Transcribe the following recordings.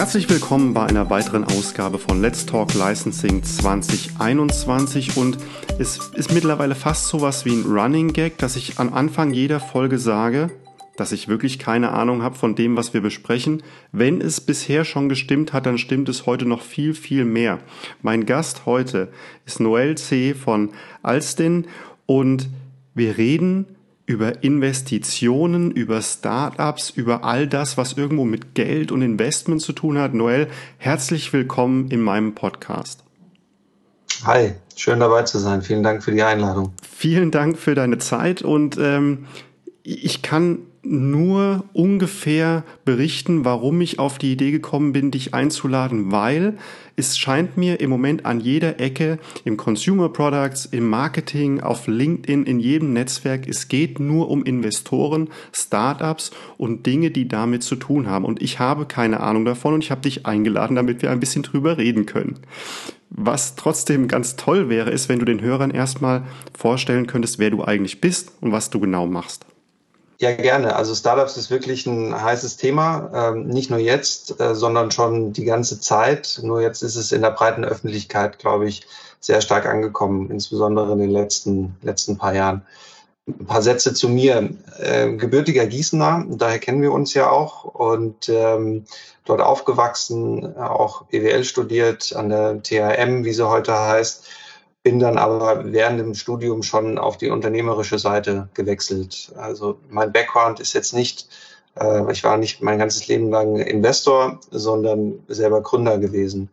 Herzlich willkommen bei einer weiteren Ausgabe von Let's Talk Licensing 2021 und es ist mittlerweile fast sowas wie ein Running Gag, dass ich am Anfang jeder Folge sage, dass ich wirklich keine Ahnung habe von dem, was wir besprechen. Wenn es bisher schon gestimmt hat, dann stimmt es heute noch viel, viel mehr. Mein Gast heute ist Noel C. von Alstin und wir reden über Investitionen, über Startups, über all das, was irgendwo mit Geld und Investment zu tun hat. Noel, herzlich willkommen in meinem Podcast. Hi, schön dabei zu sein. Vielen Dank für die Einladung. Vielen Dank für deine Zeit und ähm, ich kann nur ungefähr berichten, warum ich auf die Idee gekommen bin, dich einzuladen, weil es scheint mir im Moment an jeder Ecke, im Consumer Products, im Marketing, auf LinkedIn, in jedem Netzwerk, es geht nur um Investoren, Startups und Dinge, die damit zu tun haben. Und ich habe keine Ahnung davon und ich habe dich eingeladen, damit wir ein bisschen drüber reden können. Was trotzdem ganz toll wäre, ist, wenn du den Hörern erstmal vorstellen könntest, wer du eigentlich bist und was du genau machst. Ja, gerne. Also Startups ist wirklich ein heißes Thema, ähm, nicht nur jetzt, äh, sondern schon die ganze Zeit. Nur jetzt ist es in der breiten Öffentlichkeit, glaube ich, sehr stark angekommen, insbesondere in den letzten, letzten paar Jahren. Ein paar Sätze zu mir. Äh, gebürtiger Gießener, daher kennen wir uns ja auch und ähm, dort aufgewachsen, auch BWL studiert an der THM, wie sie heute heißt bin dann aber während dem Studium schon auf die unternehmerische Seite gewechselt. Also mein Background ist jetzt nicht, äh, ich war nicht mein ganzes Leben lang Investor, sondern selber Gründer gewesen.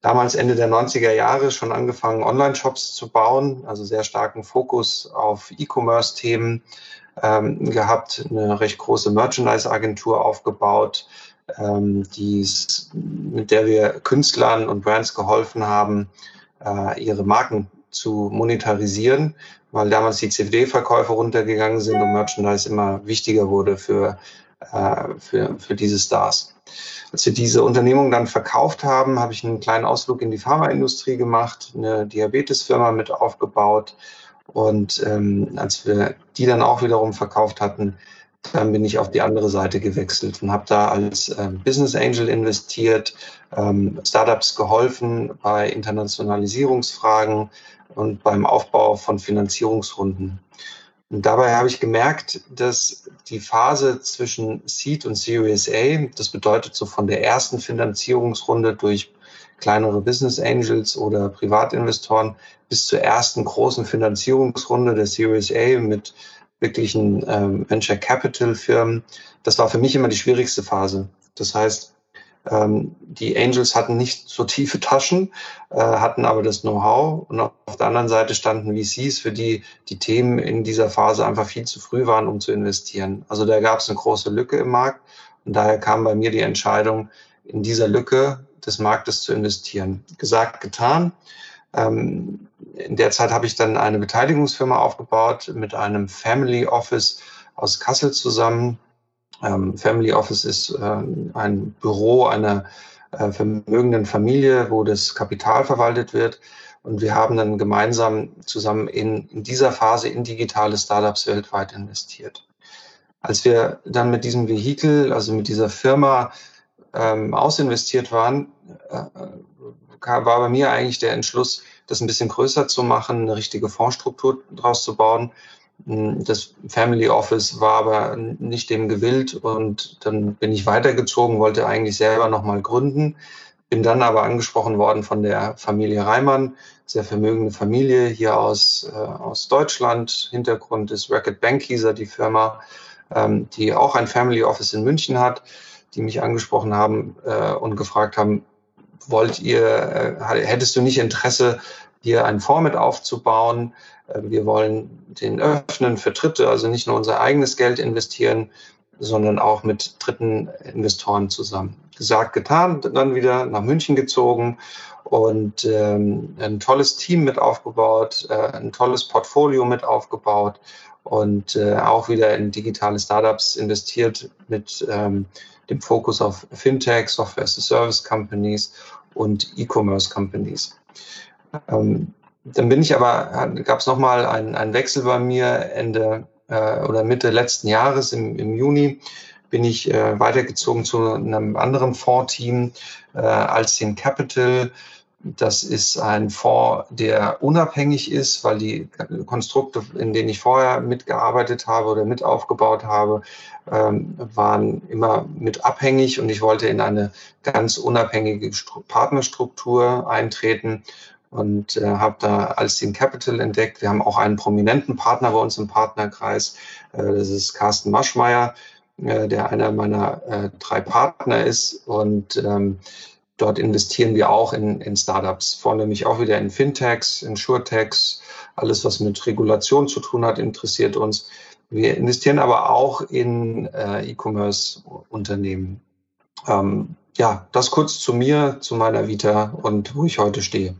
Damals Ende der 90er Jahre schon angefangen, Online-Shops zu bauen, also sehr starken Fokus auf E-Commerce-Themen ähm, gehabt, eine recht große Merchandise-Agentur aufgebaut, ähm, die's, mit der wir Künstlern und Brands geholfen haben, äh, ihre Marken zu monetarisieren, weil damals die CFD-Verkäufe runtergegangen sind und Merchandise immer wichtiger wurde für, äh, für, für diese Stars. Als wir diese Unternehmung dann verkauft haben, habe ich einen kleinen Ausflug in die Pharmaindustrie gemacht, eine Diabetesfirma mit aufgebaut. Und ähm, als wir die dann auch wiederum verkauft hatten, dann bin ich auf die andere Seite gewechselt und habe da als äh, Business Angel investiert, ähm, Startups geholfen bei Internationalisierungsfragen und beim Aufbau von Finanzierungsrunden. Und dabei habe ich gemerkt, dass die Phase zwischen Seed und Series A, das bedeutet so von der ersten Finanzierungsrunde durch kleinere Business Angels oder Privatinvestoren bis zur ersten großen Finanzierungsrunde der Series A mit wirklichen ähm, Venture Capital Firmen. Das war für mich immer die schwierigste Phase. Das heißt, ähm, die Angels hatten nicht so tiefe Taschen, äh, hatten aber das Know-how und auf der anderen Seite standen VCs, für die die Themen in dieser Phase einfach viel zu früh waren, um zu investieren. Also da gab es eine große Lücke im Markt und daher kam bei mir die Entscheidung, in dieser Lücke des Marktes zu investieren. Gesagt, getan. Ähm, in der Zeit habe ich dann eine Beteiligungsfirma aufgebaut mit einem Family Office aus Kassel zusammen. Ähm, Family Office ist ähm, ein Büro einer äh, vermögenden Familie, wo das Kapital verwaltet wird. Und wir haben dann gemeinsam zusammen in, in dieser Phase in digitale Startups weltweit investiert. Als wir dann mit diesem Vehikel, also mit dieser Firma ähm, ausinvestiert waren, äh, war bei mir eigentlich der Entschluss, das ein bisschen größer zu machen, eine richtige Fondsstruktur draus zu bauen. Hm, das Family Office war aber nicht dem gewillt und dann bin ich weitergezogen, wollte eigentlich selber nochmal gründen, bin dann aber angesprochen worden von der Familie Reimann, sehr vermögende Familie hier aus, äh, aus Deutschland. Hintergrund ist Racket Bankieser, die Firma, ähm, die auch ein Family Office in München hat, die mich angesprochen haben äh, und gefragt haben, wollt ihr, äh, hättest du nicht Interesse, hier einen Fonds mit aufzubauen? Äh, wir wollen den öffnen für Dritte, also nicht nur unser eigenes Geld investieren, sondern auch mit dritten Investoren zusammen. Gesagt, getan, dann wieder nach München gezogen und ähm, ein tolles Team mit aufgebaut, äh, ein tolles Portfolio mit aufgebaut und äh, auch wieder in digitale Startups investiert mit ähm, dem Fokus auf Fintech, Software as a Service Companies und E-Commerce Companies. Ähm, dann bin ich aber, gab es nochmal einen, einen Wechsel bei mir Ende äh, oder Mitte letzten Jahres im, im Juni. bin ich äh, weitergezogen zu einem anderen Fondsteam, äh, Alcin Capital. Das ist ein Fonds, der unabhängig ist, weil die Konstrukte, in denen ich vorher mitgearbeitet habe oder mit aufgebaut habe, ähm, waren immer mit abhängig und ich wollte in eine ganz unabhängige Partnerstruktur eintreten und äh, habe da Alcin Capital entdeckt. Wir haben auch einen prominenten Partner bei uns im Partnerkreis. Äh, das ist Carsten Maschmeyer, äh, der einer meiner drei Partner ist und ähm, Dort investieren wir auch in, in Startups, vornehmlich auch wieder in Fintechs, in Surtechs, alles, was mit Regulation zu tun hat, interessiert uns. Wir investieren aber auch in äh, E-Commerce-Unternehmen. Ähm, ja, das kurz zu mir, zu meiner Vita und wo ich heute stehe.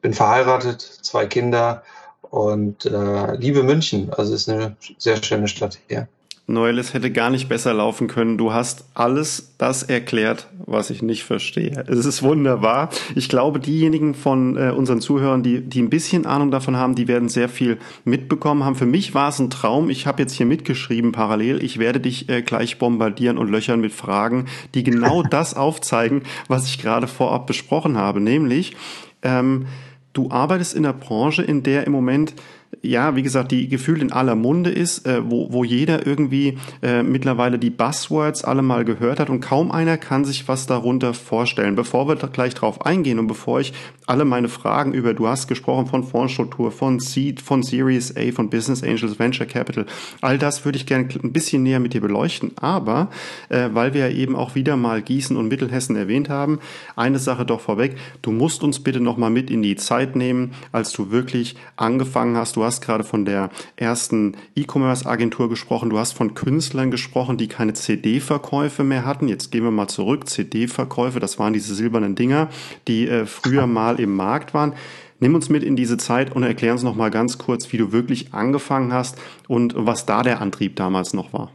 Bin verheiratet, zwei Kinder und äh, liebe München. Also ist eine sehr schöne Stadt hier. Neules hätte gar nicht besser laufen können. Du hast alles das erklärt, was ich nicht verstehe. Es ist wunderbar. Ich glaube, diejenigen von äh, unseren Zuhörern, die, die ein bisschen Ahnung davon haben, die werden sehr viel mitbekommen haben. Für mich war es ein Traum. Ich habe jetzt hier mitgeschrieben parallel. Ich werde dich äh, gleich bombardieren und löchern mit Fragen, die genau das aufzeigen, was ich gerade vorab besprochen habe. Nämlich, ähm, du arbeitest in der Branche, in der im Moment ja, wie gesagt, die gefühlt in aller Munde ist, äh, wo, wo jeder irgendwie äh, mittlerweile die Buzzwords alle mal gehört hat und kaum einer kann sich was darunter vorstellen. Bevor wir gleich drauf eingehen und bevor ich alle meine Fragen über, du hast gesprochen von Fondsstruktur, von Seed, von Series A, von Business Angels, Venture Capital, all das würde ich gerne ein bisschen näher mit dir beleuchten. Aber, äh, weil wir ja eben auch wieder mal Gießen und Mittelhessen erwähnt haben, eine Sache doch vorweg, du musst uns bitte nochmal mit in die Zeit nehmen, als du wirklich angefangen hast, Du hast gerade von der ersten E-Commerce-Agentur gesprochen. Du hast von Künstlern gesprochen, die keine CD-Verkäufe mehr hatten. Jetzt gehen wir mal zurück. CD-Verkäufe, das waren diese silbernen Dinger, die äh, früher mal im Markt waren. Nimm uns mit in diese Zeit und erklär uns noch mal ganz kurz, wie du wirklich angefangen hast und was da der Antrieb damals noch war.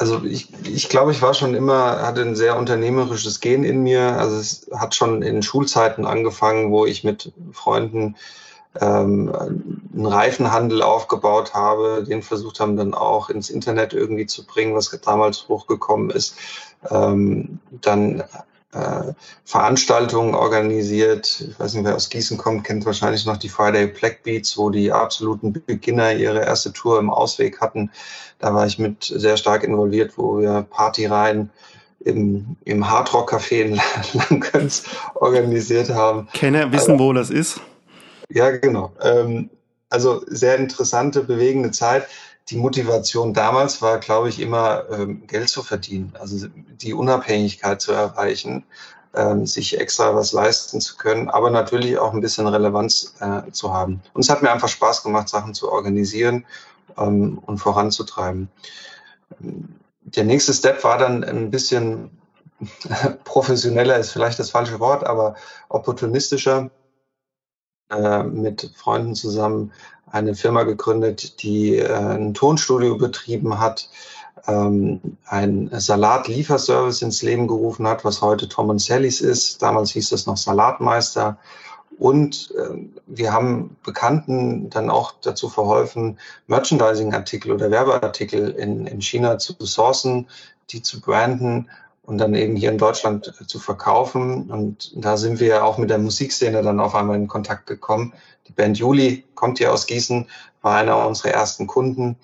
Also ich, ich glaube, ich war schon immer, hatte ein sehr unternehmerisches Gen in mir. Also es hat schon in Schulzeiten angefangen, wo ich mit Freunden ähm, einen Reifenhandel aufgebaut habe, den versucht haben dann auch ins Internet irgendwie zu bringen, was damals hochgekommen ist. Ähm, dann äh, Veranstaltungen organisiert. Ich weiß nicht, wer aus Gießen kommt, kennt wahrscheinlich noch die Friday Black Beats, wo die absoluten Beginner ihre erste Tour im Ausweg hatten. Da war ich mit sehr stark involviert, wo wir Partyreihen im, im Hardrock Café in Langkönz organisiert haben. Kenner wissen, also, wo das ist? Ja, genau. Ähm, also sehr interessante, bewegende Zeit die Motivation damals war, glaube ich, immer ähm, Geld zu verdienen, also die Unabhängigkeit zu erreichen, ähm, sich extra was leisten zu können, aber natürlich auch ein bisschen Relevanz äh, zu haben. Und es hat mir einfach Spaß gemacht, Sachen zu organisieren ähm, und voranzutreiben. Der nächste Step war dann ein bisschen professioneller, ist vielleicht das falsche Wort, aber opportunistischer äh, mit Freunden zusammen eine Firma gegründet, die äh, ein Tonstudio betrieben hat, ähm, ein Salatlieferservice ins Leben gerufen hat, was heute Tom Sally's ist. Damals hieß das noch Salatmeister. Und äh, wir haben Bekannten dann auch dazu verholfen, Merchandising-Artikel oder Werbeartikel in China zu sourcen, die zu branden und dann eben hier in Deutschland zu verkaufen. Und da sind wir auch mit der Musikszene dann auf einmal in Kontakt gekommen. Die Band Juli kommt hier aus Gießen, war einer unserer ersten Kunden.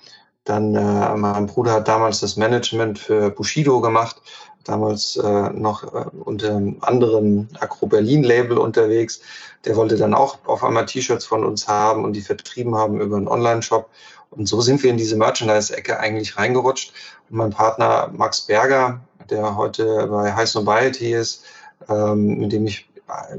Dann äh, mein Bruder hat damals das Management für Bushido gemacht, damals äh, noch äh, unter einem anderen Agro Berlin Label unterwegs. Der wollte dann auch auf einmal T-Shirts von uns haben und die vertrieben haben über einen Online-Shop. Und so sind wir in diese Merchandise-Ecke eigentlich reingerutscht. Und mein Partner Max Berger, der heute bei High Sobriety ist, ähm, mit dem ich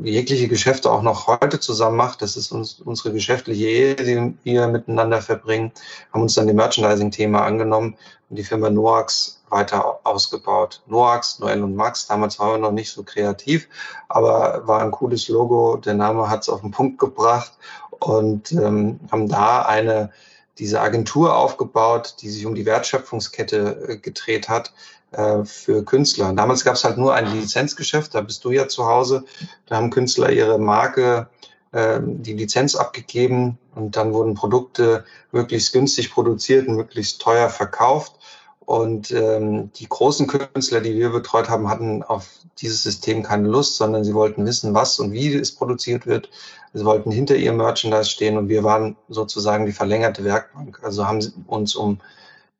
jegliche Geschäfte auch noch heute zusammen macht. Das ist uns, unsere geschäftliche Ehe, die wir miteinander verbringen. Haben uns dann dem Merchandising-Thema angenommen und die Firma Noax weiter ausgebaut. Noax, Noel und Max, damals waren wir noch nicht so kreativ, aber war ein cooles Logo. Der Name hat es auf den Punkt gebracht und ähm, haben da eine diese Agentur aufgebaut, die sich um die Wertschöpfungskette äh, gedreht hat, äh, für Künstler. Damals gab es halt nur ein Lizenzgeschäft, da bist du ja zu Hause. Da haben Künstler ihre Marke äh, die Lizenz abgegeben und dann wurden Produkte möglichst günstig produziert und möglichst teuer verkauft. Und ähm, die großen Künstler, die wir betreut haben, hatten auf dieses System keine Lust, sondern sie wollten wissen, was und wie es produziert wird. Sie wollten hinter ihrem Merchandise stehen und wir waren sozusagen die verlängerte Werkbank. Also haben uns um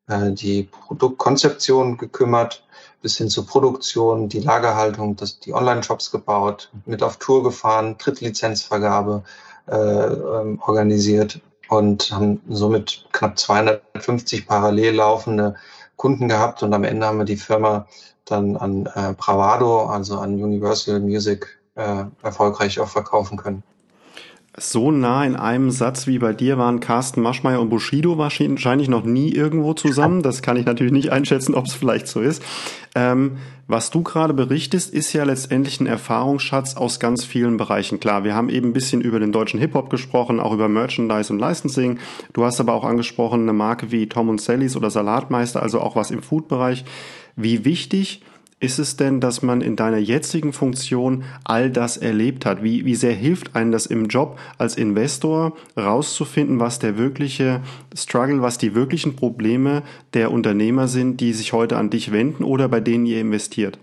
die Produktkonzeption gekümmert, bis hin zur Produktion, die Lagerhaltung, das, die Online-Shops gebaut, mit auf Tour gefahren, Drittlizenzvergabe äh, ähm, organisiert und haben somit knapp 250 parallel laufende Kunden gehabt und am Ende haben wir die Firma dann an äh, Bravado, also an Universal Music, äh, erfolgreich auch verkaufen können. So nah in einem Satz wie bei dir waren Carsten Maschmeyer und Bushido wahrscheinlich noch nie irgendwo zusammen. Das kann ich natürlich nicht einschätzen, ob es vielleicht so ist. Ähm, was du gerade berichtest, ist ja letztendlich ein Erfahrungsschatz aus ganz vielen Bereichen. Klar, wir haben eben ein bisschen über den deutschen Hip-Hop gesprochen, auch über Merchandise und Licensing. Du hast aber auch angesprochen eine Marke wie Tom und Sallys oder Salatmeister, also auch was im Food-Bereich. Wie wichtig ist es denn, dass man in deiner jetzigen Funktion all das erlebt hat? Wie, wie sehr hilft einem das im Job als Investor rauszufinden, was der wirkliche Struggle, was die wirklichen Probleme der Unternehmer sind, die sich heute an dich wenden oder bei denen ihr investiert?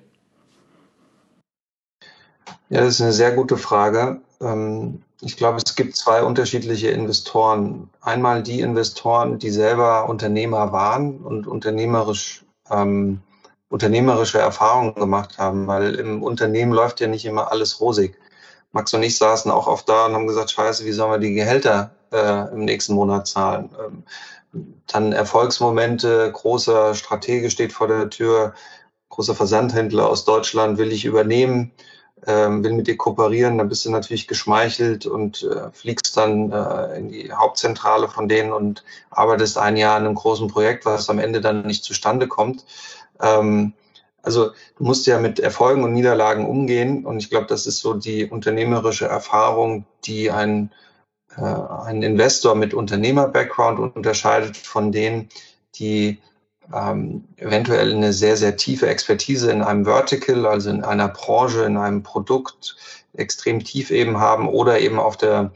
Ja, das ist eine sehr gute Frage. Ähm, ich glaube, es gibt zwei unterschiedliche Investoren. Einmal die Investoren, die selber Unternehmer waren und unternehmerisch ähm, unternehmerische Erfahrungen gemacht haben, weil im Unternehmen läuft ja nicht immer alles rosig. Max und ich saßen auch oft da und haben gesagt, scheiße, wie sollen wir die Gehälter äh, im nächsten Monat zahlen? Ähm, dann Erfolgsmomente, großer Stratege steht vor der Tür, großer Versandhändler aus Deutschland will ich übernehmen, ähm, will mit dir kooperieren, dann bist du natürlich geschmeichelt und äh, fliegst dann äh, in die Hauptzentrale von denen und arbeitest ein Jahr an einem großen Projekt, was am Ende dann nicht zustande kommt. Ähm, also du musst ja mit Erfolgen und Niederlagen umgehen und ich glaube, das ist so die unternehmerische Erfahrung, die ein, äh, ein Investor mit Unternehmer-Background unterscheidet von denen, die ähm, eventuell eine sehr, sehr tiefe Expertise in einem Vertical, also in einer Branche, in einem Produkt extrem tief eben haben oder eben auf der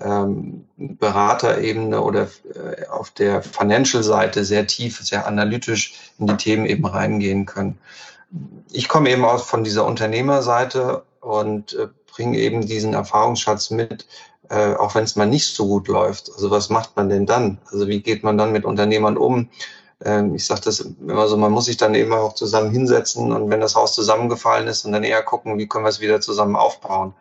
ähm, Beraterebene oder äh, auf der Financial-Seite sehr tief, sehr analytisch in die Themen eben reingehen können. Ich komme eben aus von dieser Unternehmerseite und äh, bringe eben diesen Erfahrungsschatz mit, äh, auch wenn es mal nicht so gut läuft. Also was macht man denn dann? Also wie geht man dann mit Unternehmern um? Ähm, ich sage das immer so, man muss sich dann eben auch zusammen hinsetzen und wenn das Haus zusammengefallen ist und dann eher gucken, wie können wir es wieder zusammen aufbauen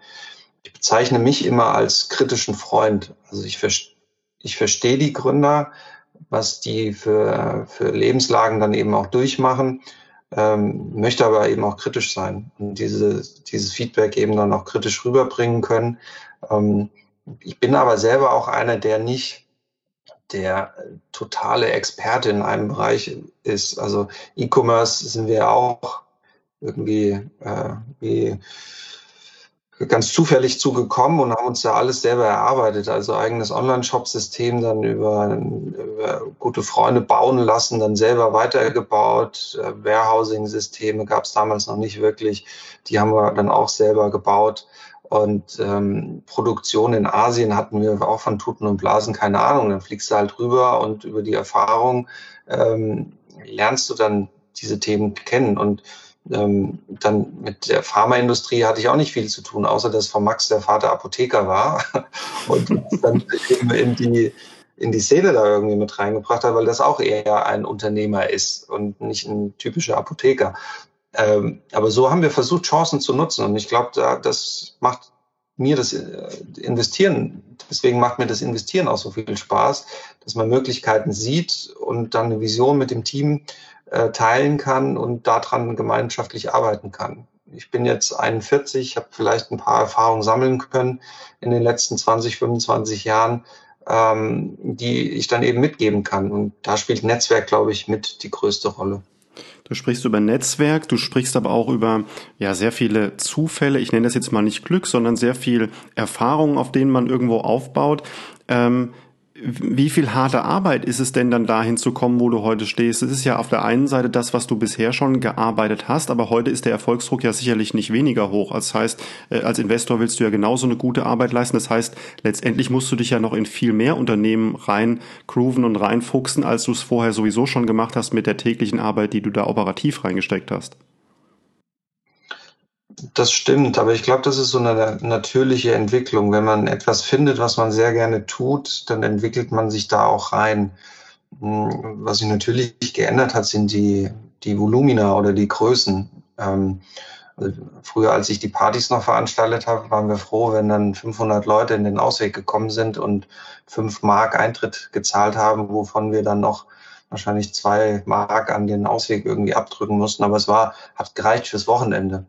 ich bezeichne mich immer als kritischen Freund. Also ich, ich verstehe die Gründer, was die für, für Lebenslagen dann eben auch durchmachen, ähm, möchte aber eben auch kritisch sein und diese, dieses Feedback eben dann auch kritisch rüberbringen können. Ähm, ich bin aber selber auch einer, der nicht der totale Experte in einem Bereich ist. Also E-Commerce sind wir auch irgendwie äh, wie ganz zufällig zugekommen und haben uns da alles selber erarbeitet. Also eigenes Online-Shop-System dann über, über, gute Freunde bauen lassen, dann selber weitergebaut. Äh, Warehousing-Systeme gab es damals noch nicht wirklich. Die haben wir dann auch selber gebaut. Und ähm, Produktion in Asien hatten wir auch von Tuten und Blasen keine Ahnung. Dann fliegst du halt rüber und über die Erfahrung ähm, lernst du dann diese Themen kennen. Und ähm, dann mit der Pharmaindustrie hatte ich auch nicht viel zu tun, außer dass von Max der Vater Apotheker war und dann eben in die, in die Szene da irgendwie mit reingebracht hat, weil das auch eher ein Unternehmer ist und nicht ein typischer Apotheker. Ähm, aber so haben wir versucht, Chancen zu nutzen und ich glaube, da, das macht mir das äh, Investieren, deswegen macht mir das Investieren auch so viel Spaß, dass man Möglichkeiten sieht und dann eine Vision mit dem Team äh, teilen kann und daran gemeinschaftlich arbeiten kann. Ich bin jetzt 41, habe vielleicht ein paar Erfahrungen sammeln können in den letzten 20, 25 Jahren, ähm, die ich dann eben mitgeben kann. Und da spielt Netzwerk, glaube ich, mit die größte Rolle. Du sprichst über Netzwerk, du sprichst aber auch über ja sehr viele Zufälle. Ich nenne das jetzt mal nicht Glück, sondern sehr viel Erfahrung, auf denen man irgendwo aufbaut. Ähm, wie viel harte Arbeit ist es denn dann dahin zu kommen, wo du heute stehst? Es ist ja auf der einen Seite das, was du bisher schon gearbeitet hast, aber heute ist der Erfolgsdruck ja sicherlich nicht weniger hoch. Das heißt, äh, als Investor willst du ja genauso eine gute Arbeit leisten. Das heißt, letztendlich musst du dich ja noch in viel mehr Unternehmen rein grooven und reinfuchsen, als du es vorher sowieso schon gemacht hast mit der täglichen Arbeit, die du da operativ reingesteckt hast. Das stimmt, aber ich glaube, das ist so eine natürliche Entwicklung. Wenn man etwas findet, was man sehr gerne tut, dann entwickelt man sich da auch rein. Hm, was sich natürlich geändert hat, sind die, die Volumina oder die Größen. Ähm, also früher, als ich die Partys noch veranstaltet habe, waren wir froh, wenn dann 500 Leute in den Ausweg gekommen sind und fünf Mark Eintritt gezahlt haben, wovon wir dann noch wahrscheinlich zwei Mark an den Ausweg irgendwie abdrücken mussten. Aber es war, hat gereicht fürs Wochenende.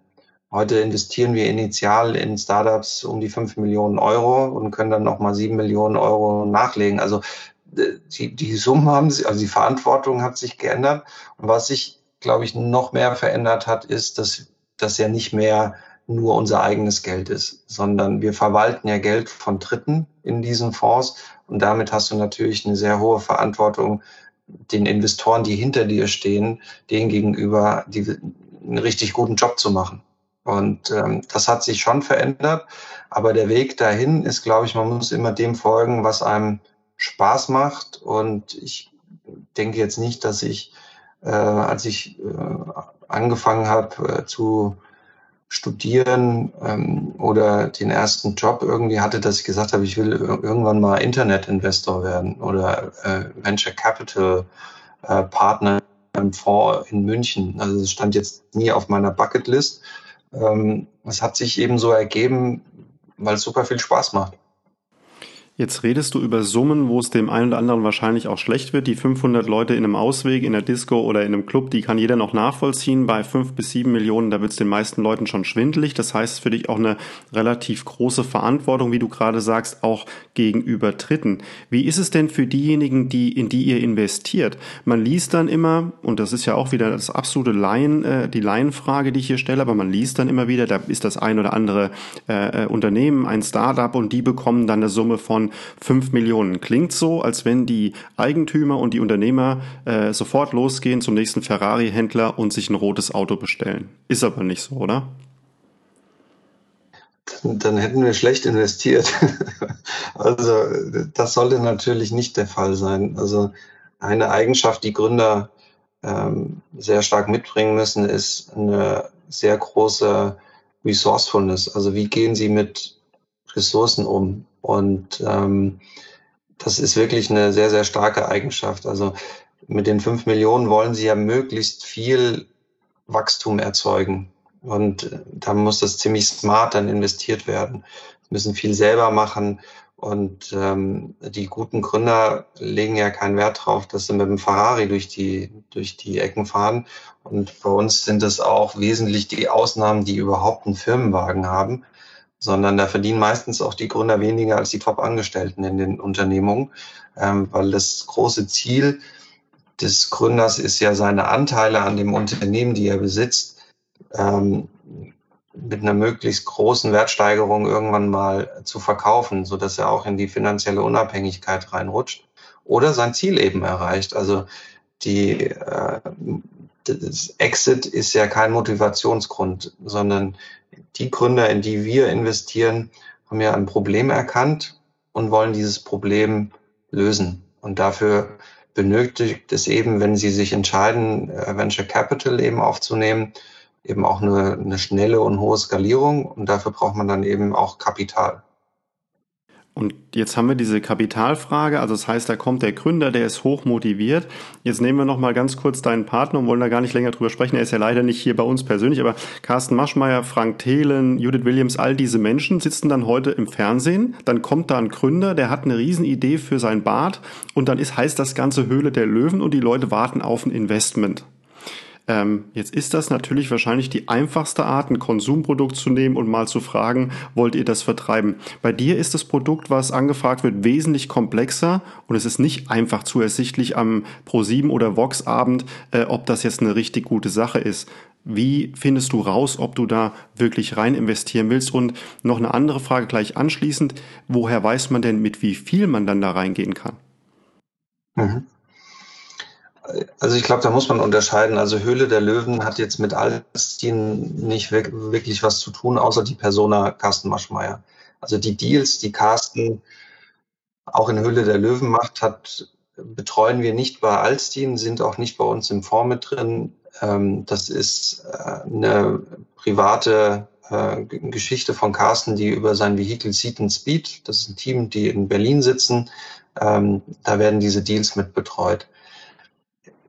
Heute investieren wir initial in Startups um die fünf Millionen Euro und können dann nochmal sieben Millionen Euro nachlegen. Also die, die Summen haben sich, also die Verantwortung hat sich geändert. Und was sich, glaube ich, noch mehr verändert hat, ist, dass das ja nicht mehr nur unser eigenes Geld ist, sondern wir verwalten ja Geld von Dritten in diesen Fonds und damit hast du natürlich eine sehr hohe Verantwortung den Investoren, die hinter dir stehen, denen gegenüber die, einen richtig guten Job zu machen. Und ähm, das hat sich schon verändert. Aber der Weg dahin ist, glaube ich, man muss immer dem folgen, was einem Spaß macht. Und ich denke jetzt nicht, dass ich, äh, als ich äh, angefangen habe äh, zu studieren ähm, oder den ersten Job irgendwie hatte, dass ich gesagt habe, ich will irgendwann mal Internet-Investor werden oder äh, Venture Capital äh, Partner im Fonds in München. Also es stand jetzt nie auf meiner Bucketlist. Ähm, es hat sich eben so ergeben, weil es super viel Spaß macht. Jetzt redest du über Summen, wo es dem einen oder anderen wahrscheinlich auch schlecht wird. Die 500 Leute in einem Ausweg, in der Disco oder in einem Club, die kann jeder noch nachvollziehen. Bei fünf bis sieben Millionen, da wird es den meisten Leuten schon schwindelig. Das heißt für dich auch eine relativ große Verantwortung, wie du gerade sagst, auch gegenüber Dritten. Wie ist es denn für diejenigen, die in die ihr investiert? Man liest dann immer, und das ist ja auch wieder das absolute Laien, äh, die Laienfrage, die ich hier stelle, aber man liest dann immer wieder, da ist das ein oder andere äh, äh Unternehmen, ein Startup und die bekommen dann eine Summe von 5 Millionen. Klingt so, als wenn die Eigentümer und die Unternehmer äh, sofort losgehen zum nächsten Ferrari-Händler und sich ein rotes Auto bestellen. Ist aber nicht so, oder? Dann hätten wir schlecht investiert. also das sollte natürlich nicht der Fall sein. Also eine Eigenschaft, die Gründer ähm, sehr stark mitbringen müssen, ist eine sehr große Resourcefulness. Also wie gehen sie mit Ressourcen um? Und ähm, das ist wirklich eine sehr, sehr starke Eigenschaft. Also mit den fünf Millionen wollen sie ja möglichst viel Wachstum erzeugen. Und da muss das ziemlich smart dann investiert werden. Sie müssen viel selber machen. Und ähm, die guten Gründer legen ja keinen Wert drauf, dass sie mit dem Ferrari durch die, durch die Ecken fahren. Und bei uns sind es auch wesentlich die Ausnahmen, die überhaupt einen Firmenwagen haben sondern da verdienen meistens auch die Gründer weniger als die Top-Angestellten in den Unternehmungen, ähm, weil das große Ziel des Gründers ist ja seine Anteile an dem Unternehmen, die er besitzt, ähm, mit einer möglichst großen Wertsteigerung irgendwann mal zu verkaufen, so dass er auch in die finanzielle Unabhängigkeit reinrutscht oder sein Ziel eben erreicht. Also die äh, das Exit ist ja kein Motivationsgrund, sondern die Gründer, in die wir investieren, haben ja ein Problem erkannt und wollen dieses Problem lösen. Und dafür benötigt es eben, wenn sie sich entscheiden, äh, Venture Capital eben aufzunehmen, eben auch eine, eine schnelle und hohe Skalierung. Und dafür braucht man dann eben auch Kapital. Und jetzt haben wir diese Kapitalfrage, also das heißt, da kommt der Gründer, der ist hoch motiviert. Jetzt nehmen wir noch mal ganz kurz deinen Partner und wollen da gar nicht länger drüber sprechen. Er ist ja leider nicht hier bei uns persönlich, aber Carsten Maschmeyer, Frank Thelen, Judith Williams, all diese Menschen sitzen dann heute im Fernsehen. Dann kommt da ein Gründer, der hat eine Riesenidee für sein Bad und dann ist heißt das ganze Höhle der Löwen und die Leute warten auf ein Investment. Ähm, jetzt ist das natürlich wahrscheinlich die einfachste Art, ein Konsumprodukt zu nehmen und mal zu fragen, wollt ihr das vertreiben? Bei dir ist das Produkt, was angefragt wird, wesentlich komplexer und es ist nicht einfach zu ersichtlich am Pro7 oder Vox-Abend, äh, ob das jetzt eine richtig gute Sache ist. Wie findest du raus, ob du da wirklich rein investieren willst? Und noch eine andere Frage gleich anschließend. Woher weiß man denn, mit wie viel man dann da reingehen kann? Mhm. Also ich glaube, da muss man unterscheiden. Also Höhle der Löwen hat jetzt mit Alstin nicht wirklich was zu tun, außer die Persona Carsten Maschmeyer. Also die Deals, die Carsten auch in Höhle der Löwen macht, hat, betreuen wir nicht bei Alstin, sind auch nicht bei uns im Fonds mit drin. Ähm, das ist äh, eine private äh, Geschichte von Carsten, die über sein Vehikel Seat and Speed, das ist ein Team, die in Berlin sitzen, ähm, da werden diese Deals mit betreut.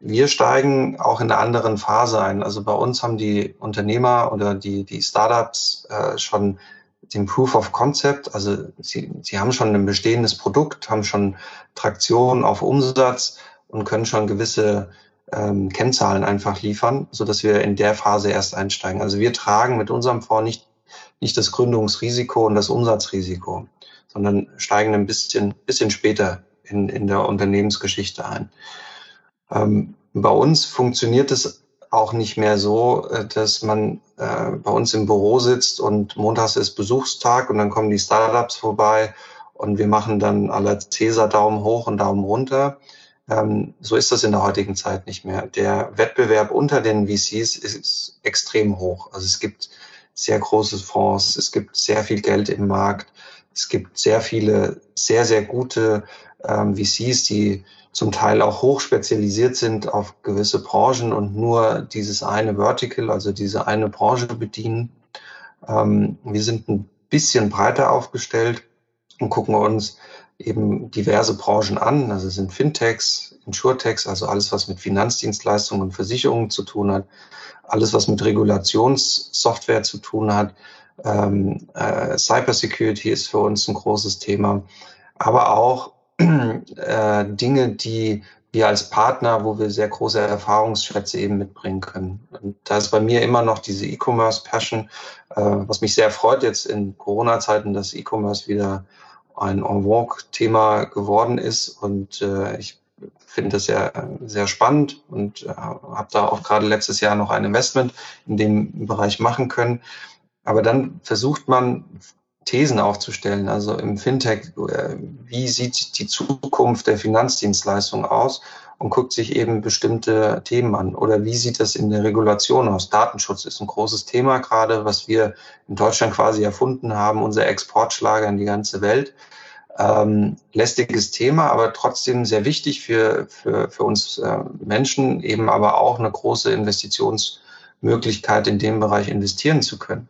Wir steigen auch in einer anderen Phase ein. Also bei uns haben die Unternehmer oder die, die Startups äh, schon den Proof of Concept, also sie, sie haben schon ein bestehendes Produkt, haben schon Traktion auf Umsatz und können schon gewisse ähm, Kennzahlen einfach liefern, so dass wir in der Phase erst einsteigen. Also wir tragen mit unserem Fonds nicht, nicht das Gründungsrisiko und das Umsatzrisiko, sondern steigen ein bisschen, bisschen später in, in der Unternehmensgeschichte ein. Ähm, bei uns funktioniert es auch nicht mehr so, äh, dass man äh, bei uns im Büro sitzt und montags ist Besuchstag und dann kommen die Startups vorbei und wir machen dann aller Cäsar Daumen hoch und Daumen runter, ähm, so ist das in der heutigen Zeit nicht mehr. Der Wettbewerb unter den VCs ist extrem hoch. Also es gibt sehr große Fonds, es gibt sehr viel Geld im Markt, es gibt sehr viele sehr, sehr gute ähm, VCs, die zum Teil auch hoch spezialisiert sind auf gewisse Branchen und nur dieses eine Vertical, also diese eine Branche bedienen. Ähm, wir sind ein bisschen breiter aufgestellt und gucken uns eben diverse Branchen an. Also es sind Fintechs, Insurtechs, also alles, was mit Finanzdienstleistungen und Versicherungen zu tun hat, alles, was mit Regulationssoftware zu tun hat. Ähm, äh, Cybersecurity ist für uns ein großes Thema, aber auch äh, Dinge, die wir als Partner, wo wir sehr große Erfahrungsschätze eben mitbringen können. Und da ist bei mir immer noch diese E-Commerce-Passion, äh, was mich sehr freut jetzt in Corona-Zeiten, dass E-Commerce wieder ein en vogue-Thema geworden ist. Und äh, ich finde das sehr, sehr spannend und äh, habe da auch gerade letztes Jahr noch ein Investment in dem Bereich machen können. Aber dann versucht man Thesen aufzustellen, also im Fintech, äh, wie sieht die Zukunft der Finanzdienstleistung aus und guckt sich eben bestimmte Themen an. Oder wie sieht das in der Regulation aus? Datenschutz ist ein großes Thema gerade, was wir in Deutschland quasi erfunden haben, unser Exportschlager in die ganze Welt. Ähm, lästiges Thema, aber trotzdem sehr wichtig für, für, für uns äh, Menschen, eben aber auch eine große Investitionsmöglichkeit in dem Bereich investieren zu können.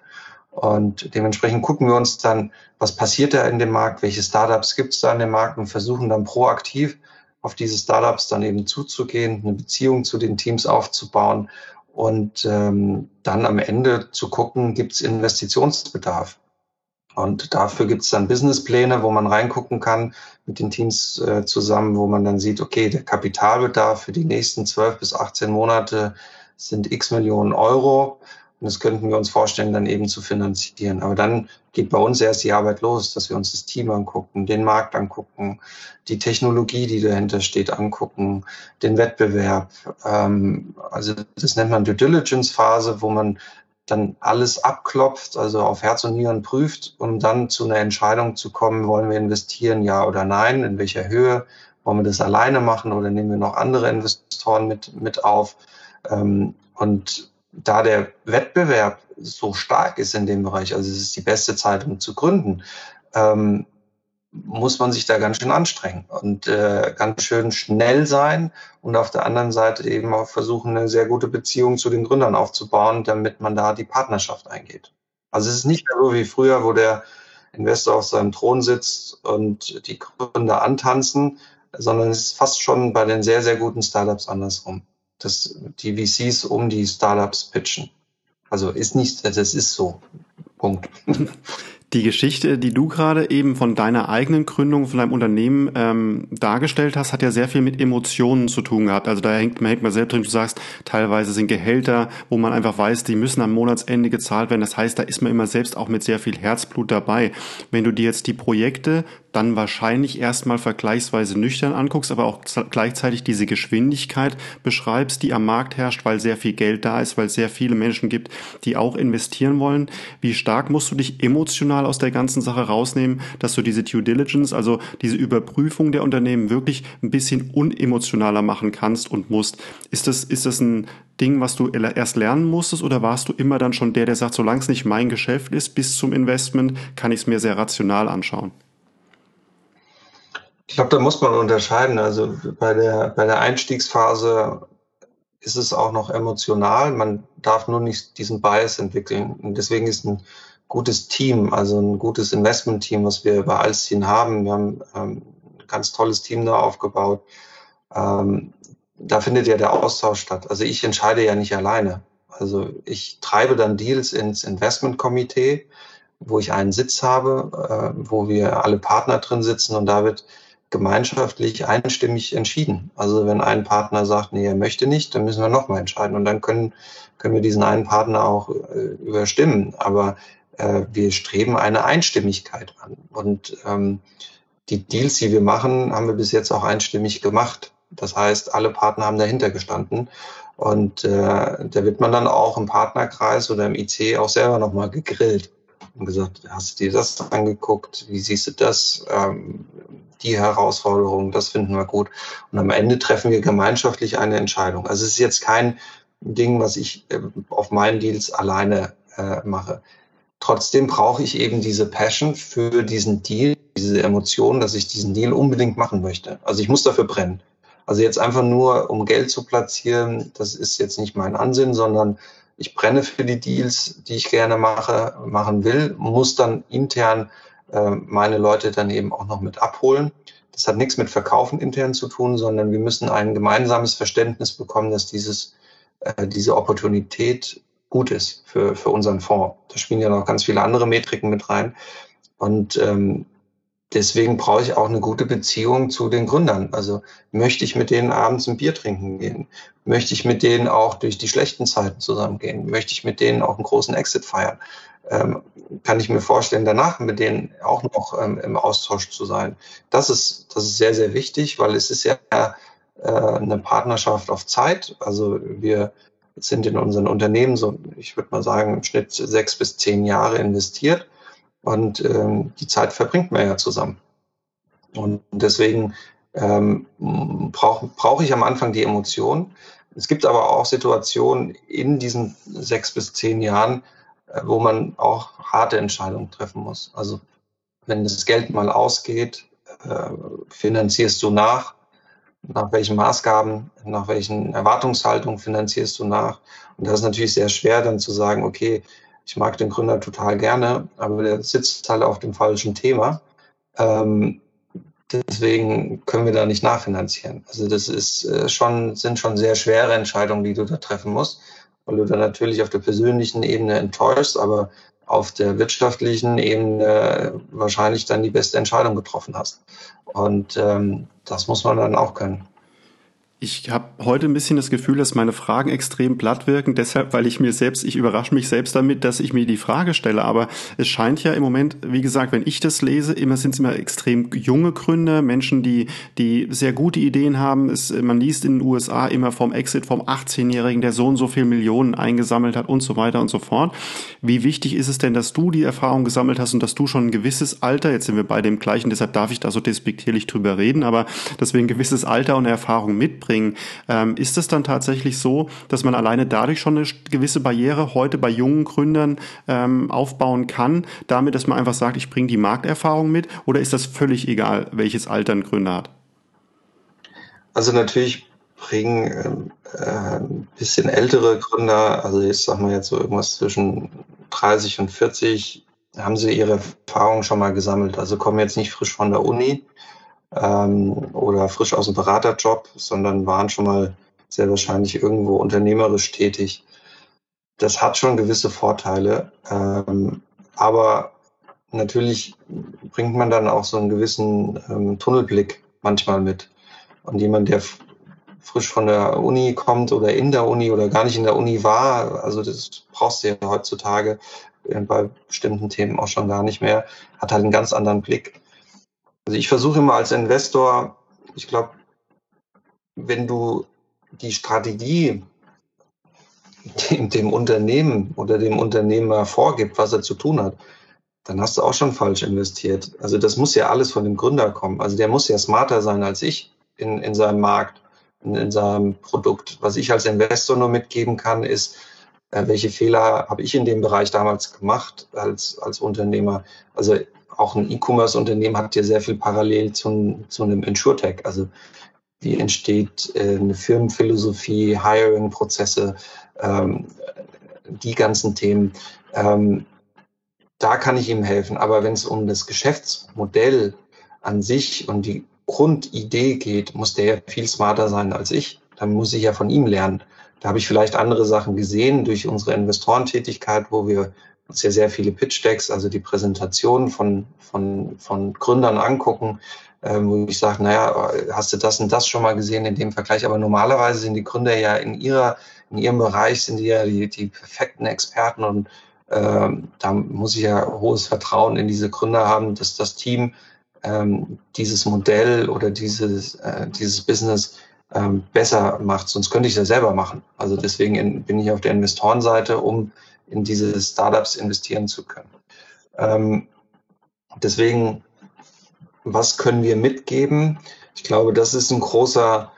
Und dementsprechend gucken wir uns dann, was passiert da in dem Markt, welche Startups gibt es da in dem Markt und versuchen dann proaktiv auf diese Startups dann eben zuzugehen, eine Beziehung zu den Teams aufzubauen und ähm, dann am Ende zu gucken, gibt es Investitionsbedarf. Und dafür gibt es dann Businesspläne, wo man reingucken kann mit den Teams äh, zusammen, wo man dann sieht, okay, der Kapitalbedarf für die nächsten 12 bis 18 Monate sind x Millionen Euro. Und das könnten wir uns vorstellen, dann eben zu finanzieren. Aber dann geht bei uns erst die Arbeit los, dass wir uns das Team angucken, den Markt angucken, die Technologie, die dahinter steht, angucken, den Wettbewerb. Ähm, also das nennt man Due Diligence Phase, wo man dann alles abklopft, also auf Herz und Nieren prüft, um dann zu einer Entscheidung zu kommen, wollen wir investieren, ja oder nein, in welcher Höhe, wollen wir das alleine machen oder nehmen wir noch andere Investoren mit, mit auf. Ähm, und da der Wettbewerb so stark ist in dem Bereich, also es ist die beste Zeit, um zu gründen, ähm, muss man sich da ganz schön anstrengen und äh, ganz schön schnell sein und auf der anderen Seite eben auch versuchen, eine sehr gute Beziehung zu den Gründern aufzubauen, damit man da die Partnerschaft eingeht. Also es ist nicht mehr so wie früher, wo der Investor auf seinem Thron sitzt und die Gründer antanzen, sondern es ist fast schon bei den sehr, sehr guten Startups andersrum dass die VCs um die Startups pitchen. Also ist nicht, das ist so. Punkt. Die Geschichte, die du gerade eben von deiner eigenen Gründung, von deinem Unternehmen ähm, dargestellt hast, hat ja sehr viel mit Emotionen zu tun gehabt. Also da hängt, man hängt man selbst drin, du sagst, teilweise sind Gehälter, wo man einfach weiß, die müssen am Monatsende gezahlt werden. Das heißt, da ist man immer selbst auch mit sehr viel Herzblut dabei. Wenn du dir jetzt die Projekte dann wahrscheinlich erstmal vergleichsweise nüchtern anguckst, aber auch gleichzeitig diese Geschwindigkeit beschreibst, die am Markt herrscht, weil sehr viel Geld da ist, weil es sehr viele Menschen gibt, die auch investieren wollen. Wie stark musst du dich emotional aus der ganzen Sache rausnehmen, dass du diese Due Diligence, also diese Überprüfung der Unternehmen wirklich ein bisschen unemotionaler machen kannst und musst? Ist das, ist das ein Ding, was du erst lernen musstest oder warst du immer dann schon der, der sagt, solange es nicht mein Geschäft ist, bis zum Investment, kann ich es mir sehr rational anschauen? Ich glaube, da muss man unterscheiden. Also bei der, bei der Einstiegsphase ist es auch noch emotional. Man darf nur nicht diesen Bias entwickeln. Und deswegen ist ein gutes Team, also ein gutes Investment-Team, was wir bei Alstin haben. Wir haben ähm, ein ganz tolles Team da aufgebaut. Ähm, da findet ja der Austausch statt. Also ich entscheide ja nicht alleine. Also ich treibe dann Deals ins Investment-Komitee, wo ich einen Sitz habe, äh, wo wir alle Partner drin sitzen und da wird gemeinschaftlich einstimmig entschieden. Also wenn ein Partner sagt, nee, er möchte nicht, dann müssen wir nochmal entscheiden und dann können, können wir diesen einen Partner auch äh, überstimmen. Aber äh, wir streben eine Einstimmigkeit an. Und ähm, die Deals, die wir machen, haben wir bis jetzt auch einstimmig gemacht. Das heißt, alle Partner haben dahinter gestanden. Und äh, da wird man dann auch im Partnerkreis oder im IC auch selber nochmal gegrillt und gesagt, hast du dir das angeguckt? Wie siehst du das? Ähm, die Herausforderungen, das finden wir gut. Und am Ende treffen wir gemeinschaftlich eine Entscheidung. Also es ist jetzt kein Ding, was ich äh, auf meinen Deals alleine äh, mache. Trotzdem brauche ich eben diese Passion für diesen Deal, diese Emotion, dass ich diesen Deal unbedingt machen möchte. Also ich muss dafür brennen. Also jetzt einfach nur, um Geld zu platzieren, das ist jetzt nicht mein Ansinn, sondern ich brenne für die Deals, die ich gerne mache, machen will, muss dann intern äh, meine Leute dann eben auch noch mit abholen. Das hat nichts mit Verkaufen intern zu tun, sondern wir müssen ein gemeinsames Verständnis bekommen, dass dieses, äh, diese Opportunität gut ist für, für unseren Fonds. Da spielen ja noch ganz viele andere Metriken mit rein. Und ähm, deswegen brauche ich auch eine gute Beziehung zu den Gründern. Also möchte ich mit denen abends ein Bier trinken gehen? Möchte ich mit denen auch durch die schlechten Zeiten zusammengehen? Möchte ich mit denen auch einen großen Exit feiern? Ähm, kann ich mir vorstellen, danach mit denen auch noch ähm, im Austausch zu sein. Das ist, das ist sehr, sehr wichtig, weil es ist ja äh, eine Partnerschaft auf Zeit. Also wir sind in unseren Unternehmen so, ich würde mal sagen, im Schnitt sechs bis zehn Jahre investiert. Und ähm, die Zeit verbringt man ja zusammen. Und deswegen ähm, brauche brauch ich am Anfang die Emotion. Es gibt aber auch Situationen in diesen sechs bis zehn Jahren, äh, wo man auch harte Entscheidungen treffen muss. Also wenn das Geld mal ausgeht, äh, finanzierst du nach, nach welchen Maßgaben, nach welchen Erwartungshaltungen finanzierst du nach. Und das ist natürlich sehr schwer dann zu sagen, okay, ich mag den Gründer total gerne, aber der sitzt halt auf dem falschen Thema. Ähm, deswegen können wir da nicht nachfinanzieren. Also das ist äh, schon, sind schon sehr schwere Entscheidungen, die du da treffen musst, weil du da natürlich auf der persönlichen Ebene enttäuschst, aber auf der wirtschaftlichen Ebene wahrscheinlich dann die beste Entscheidung getroffen hast. Und ähm, das muss man dann auch können. Ich habe heute ein bisschen das Gefühl, dass meine Fragen extrem platt wirken, deshalb, weil ich mir selbst, ich überrasche mich selbst damit, dass ich mir die Frage stelle. Aber es scheint ja im Moment, wie gesagt, wenn ich das lese, immer sind es immer extrem junge Gründer, Menschen, die, die sehr gute Ideen haben. Es, man liest in den USA immer vom Exit vom 18-Jährigen, der so und so viel Millionen eingesammelt hat und so weiter und so fort. Wie wichtig ist es denn, dass du die Erfahrung gesammelt hast und dass du schon ein gewisses Alter, jetzt sind wir bei dem gleichen, deshalb darf ich da so despektierlich drüber reden, aber dass wir ein gewisses Alter und Erfahrung mitbringen, mitbringen. Ähm, ist es dann tatsächlich so, dass man alleine dadurch schon eine gewisse Barriere heute bei jungen Gründern ähm, aufbauen kann, damit, dass man einfach sagt, ich bringe die Markterfahrung mit? Oder ist das völlig egal, welches Alter ein Gründer hat? Also natürlich bringen äh, ein bisschen ältere Gründer, also jetzt sagen wir jetzt so irgendwas zwischen 30 und 40, haben sie ihre Erfahrungen schon mal gesammelt. Also kommen jetzt nicht frisch von der Uni, ähm, oder frisch aus dem Beraterjob, sondern waren schon mal sehr wahrscheinlich irgendwo unternehmerisch tätig. Das hat schon gewisse Vorteile, ähm, aber natürlich bringt man dann auch so einen gewissen ähm, Tunnelblick manchmal mit. Und jemand, der frisch von der Uni kommt oder in der Uni oder gar nicht in der Uni war, also das brauchst du ja heutzutage äh, bei bestimmten Themen auch schon gar nicht mehr, hat halt einen ganz anderen Blick. Also ich versuche immer als Investor, ich glaube, wenn du die Strategie dem, dem Unternehmen oder dem Unternehmer vorgibt, was er zu tun hat, dann hast du auch schon falsch investiert. Also das muss ja alles von dem Gründer kommen. Also der muss ja smarter sein als ich in, in seinem Markt, in, in seinem Produkt. Was ich als Investor nur mitgeben kann, ist, äh, welche Fehler habe ich in dem Bereich damals gemacht als, als Unternehmer. Also auch ein E-Commerce-Unternehmen hat ja sehr viel parallel zu, zu einem Insurtech. Also wie entsteht äh, eine Firmenphilosophie, Hiring-Prozesse, ähm, die ganzen Themen. Ähm, da kann ich ihm helfen. Aber wenn es um das Geschäftsmodell an sich und die Grundidee geht, muss der ja viel smarter sein als ich. Dann muss ich ja von ihm lernen. Da habe ich vielleicht andere Sachen gesehen durch unsere Investorentätigkeit, wo wir ja sehr viele Pitch-Decks, also die Präsentationen von, von, von Gründern angucken, ähm, wo ich sage, naja, hast du das und das schon mal gesehen in dem Vergleich? Aber normalerweise sind die Gründer ja in ihrer, in ihrem Bereich sind die ja die, die perfekten Experten und ähm, da muss ich ja hohes Vertrauen in diese Gründer haben, dass das Team ähm, dieses Modell oder dieses, äh, dieses Business ähm, besser macht. Sonst könnte ich ja selber machen. Also deswegen in, bin ich auf der Investorenseite, um in diese Startups investieren zu können. Ähm, deswegen was können wir mitgeben? Ich glaube, das ist ein großer,